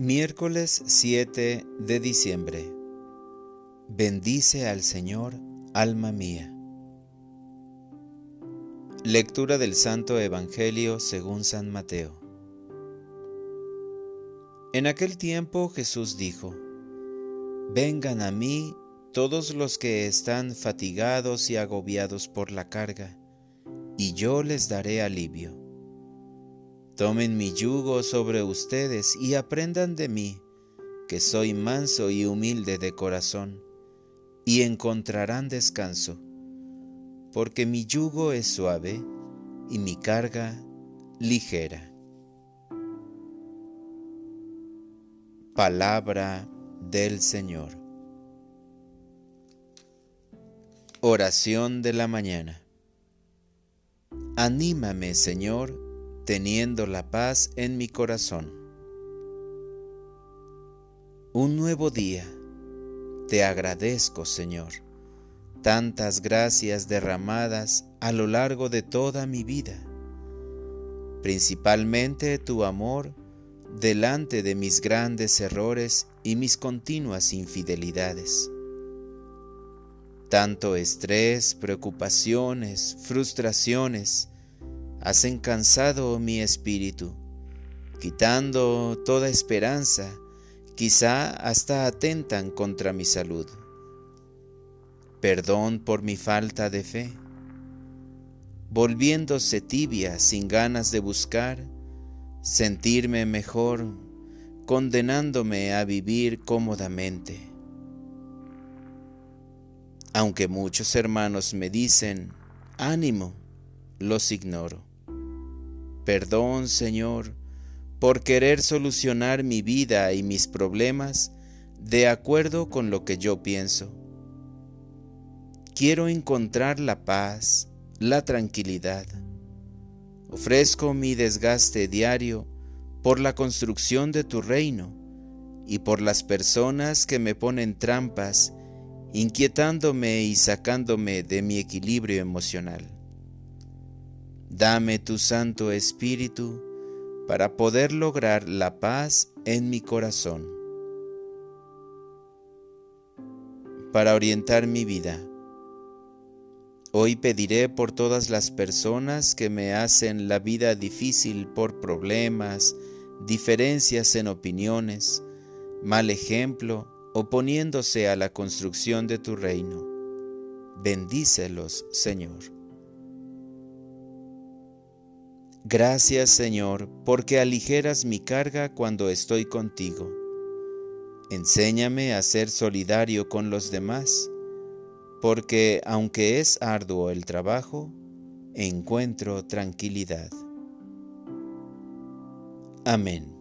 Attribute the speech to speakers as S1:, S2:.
S1: Miércoles 7 de diciembre. Bendice al Señor, alma mía. Lectura del Santo Evangelio según San Mateo. En aquel tiempo Jesús dijo, Vengan a mí todos los que están fatigados y agobiados por la carga, y yo les daré alivio. Tomen mi yugo sobre ustedes y aprendan de mí, que soy manso y humilde de corazón, y encontrarán descanso, porque mi yugo es suave y mi carga ligera. Palabra del Señor. Oración de la mañana. Anímame, Señor, teniendo la paz en mi corazón. Un nuevo día. Te agradezco, Señor, tantas gracias derramadas a lo largo de toda mi vida, principalmente tu amor delante de mis grandes errores y mis continuas infidelidades. Tanto estrés, preocupaciones, frustraciones, hacen cansado mi espíritu, quitando toda esperanza, quizá hasta atentan contra mi salud. Perdón por mi falta de fe, volviéndose tibia sin ganas de buscar, sentirme mejor, condenándome a vivir cómodamente. Aunque muchos hermanos me dicen, ánimo, los ignoro. Perdón, Señor, por querer solucionar mi vida y mis problemas de acuerdo con lo que yo pienso. Quiero encontrar la paz, la tranquilidad. Ofrezco mi desgaste diario por la construcción de tu reino y por las personas que me ponen trampas, inquietándome y sacándome de mi equilibrio emocional. Dame tu Santo Espíritu para poder lograr la paz en mi corazón. Para orientar mi vida. Hoy pediré por todas las personas que me hacen la vida difícil por problemas, diferencias en opiniones, mal ejemplo, oponiéndose a la construcción de tu reino. Bendícelos, Señor. Gracias Señor, porque aligeras mi carga cuando estoy contigo. Enséñame a ser solidario con los demás, porque aunque es arduo el trabajo, encuentro tranquilidad. Amén.